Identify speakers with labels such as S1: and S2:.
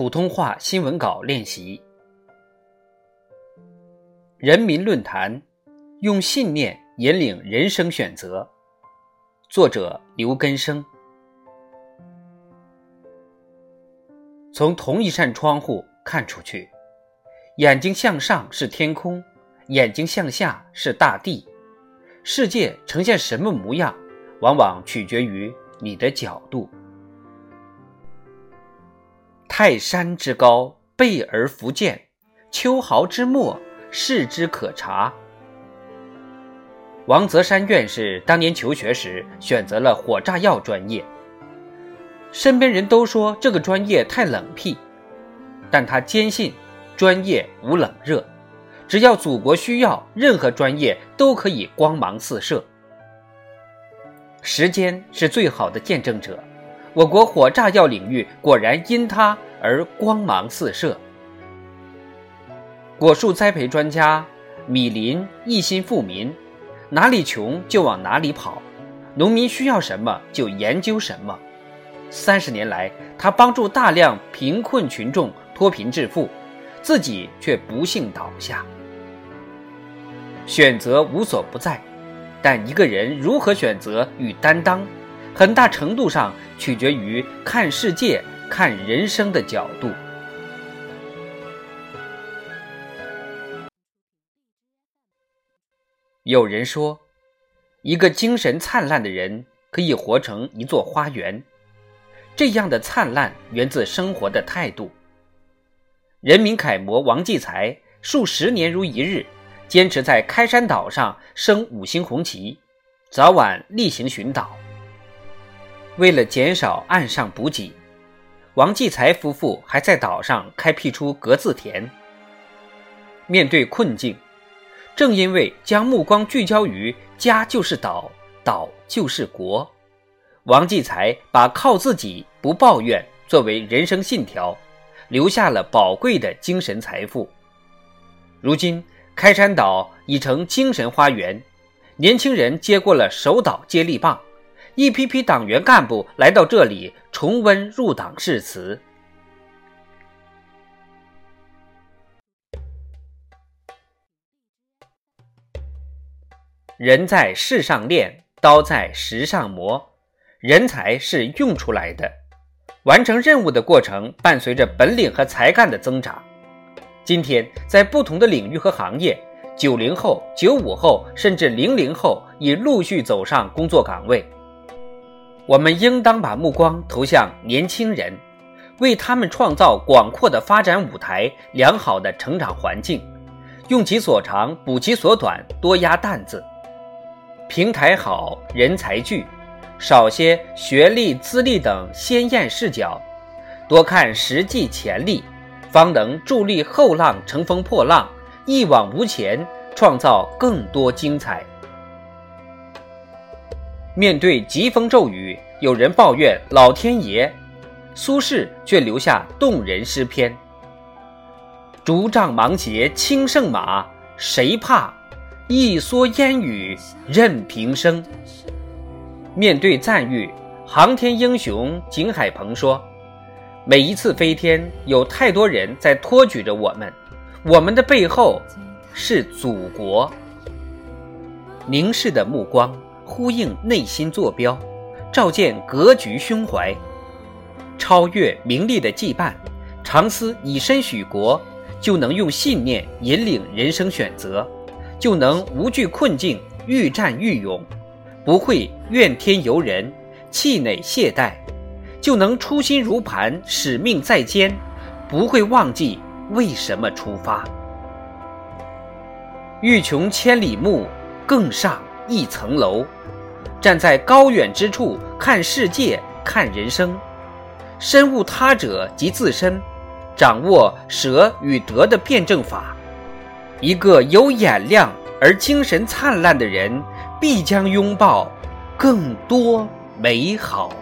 S1: 普通话新闻稿练习。人民论坛，用信念引领人生选择。作者刘根生。从同一扇窗户看出去，眼睛向上是天空，眼睛向下是大地。世界呈现什么模样，往往取决于你的角度。泰山之高，背而弗见；秋毫之末，视之可察。王泽山院士当年求学时选择了火炸药专业，身边人都说这个专业太冷僻，但他坚信专业无冷热。只要祖国需要，任何专业都可以光芒四射。时间是最好的见证者，我国火炸药领域果然因他而光芒四射。果树栽培专家米林一心富民，哪里穷就往哪里跑，农民需要什么就研究什么。三十年来，他帮助大量贫困群众脱贫致富，自己却不幸倒下。选择无所不在，但一个人如何选择与担当，很大程度上取决于看世界、看人生的角度。有人说，一个精神灿烂的人可以活成一座花园，这样的灿烂源自生活的态度。人民楷模王继才数十年如一日。坚持在开山岛上升五星红旗，早晚例行巡岛。为了减少岸上补给，王继才夫妇还在岛上开辟出格子田。面对困境，正因为将目光聚焦于“家就是岛，岛就是国”，王继才把靠自己不抱怨作为人生信条，留下了宝贵的精神财富。如今。开山岛已成精神花园，年轻人接过了首岛接力棒，一批批党员干部来到这里重温入党誓词。人在世上练，刀在石上磨，人才是用出来的。完成任务的过程伴随着本领和才干的增长。今天，在不同的领域和行业，九零后、九五后甚至零零后已陆续走上工作岗位。我们应当把目光投向年轻人，为他们创造广阔的发展舞台、良好的成长环境，用其所长补其所短，多压担子。平台好，人才聚，少些学历、资历等鲜艳视角，多看实际潜力。方能助力后浪乘风破浪，一往无前，创造更多精彩。面对疾风骤雨，有人抱怨老天爷，苏轼却留下动人诗篇：“竹杖芒鞋轻胜马，谁怕？一蓑烟雨任平生。”面对赞誉，航天英雄景海鹏说。每一次飞天，有太多人在托举着我们，我们的背后是祖国。凝视的目光呼应内心坐标，照见格局胸怀，超越名利的羁绊，常思以身许国，就能用信念引领人生选择，就能无惧困境，愈战愈勇，不会怨天尤人，气馁懈怠。就能初心如磐，使命在肩，不会忘记为什么出发。欲穷千里目，更上一层楼。站在高远之处看世界，看人生，深悟他者及自身，掌握舍与得的辩证法。一个有眼量而精神灿烂的人，必将拥抱更多美好。